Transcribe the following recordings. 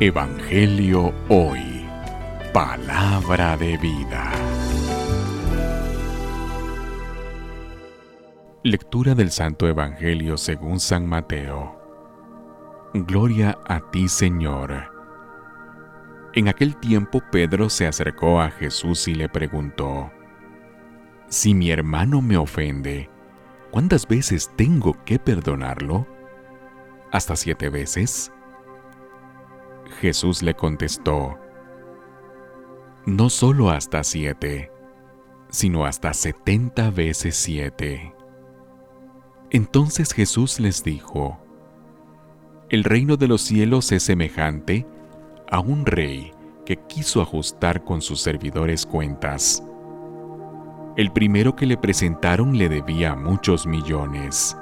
Evangelio Hoy. Palabra de vida. Lectura del Santo Evangelio según San Mateo. Gloria a ti, Señor. En aquel tiempo Pedro se acercó a Jesús y le preguntó, Si mi hermano me ofende, ¿cuántas veces tengo que perdonarlo? ¿Hasta siete veces? Jesús le contestó, No solo hasta siete, sino hasta setenta veces siete. Entonces Jesús les dijo, El reino de los cielos es semejante a un rey que quiso ajustar con sus servidores cuentas. El primero que le presentaron le debía muchos millones.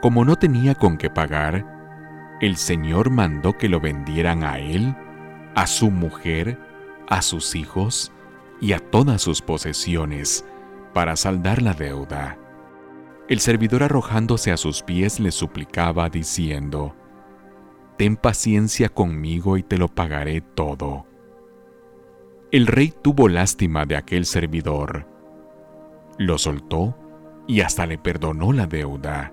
Como no tenía con qué pagar, el Señor mandó que lo vendieran a él, a su mujer, a sus hijos y a todas sus posesiones para saldar la deuda. El servidor arrojándose a sus pies le suplicaba diciendo, Ten paciencia conmigo y te lo pagaré todo. El rey tuvo lástima de aquel servidor, lo soltó y hasta le perdonó la deuda.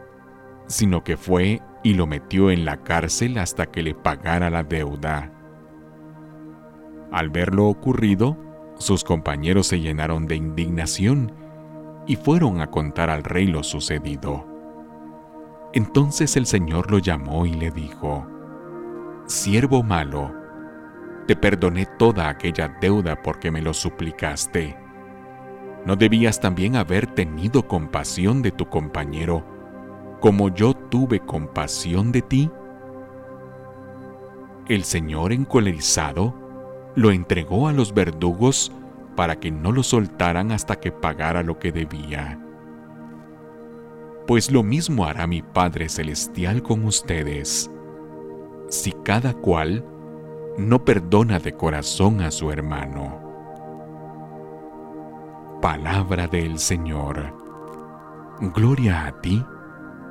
sino que fue y lo metió en la cárcel hasta que le pagara la deuda. Al ver lo ocurrido, sus compañeros se llenaron de indignación y fueron a contar al rey lo sucedido. Entonces el Señor lo llamó y le dijo, Siervo malo, te perdoné toda aquella deuda porque me lo suplicaste. ¿No debías también haber tenido compasión de tu compañero como yo tuve compasión de ti? El Señor encolerizado lo entregó a los verdugos para que no lo soltaran hasta que pagara lo que debía. Pues lo mismo hará mi Padre Celestial con ustedes, si cada cual no perdona de corazón a su hermano. Palabra del Señor. Gloria a ti,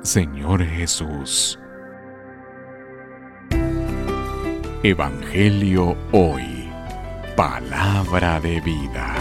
Señor Jesús. Evangelio hoy. Palabra de vida.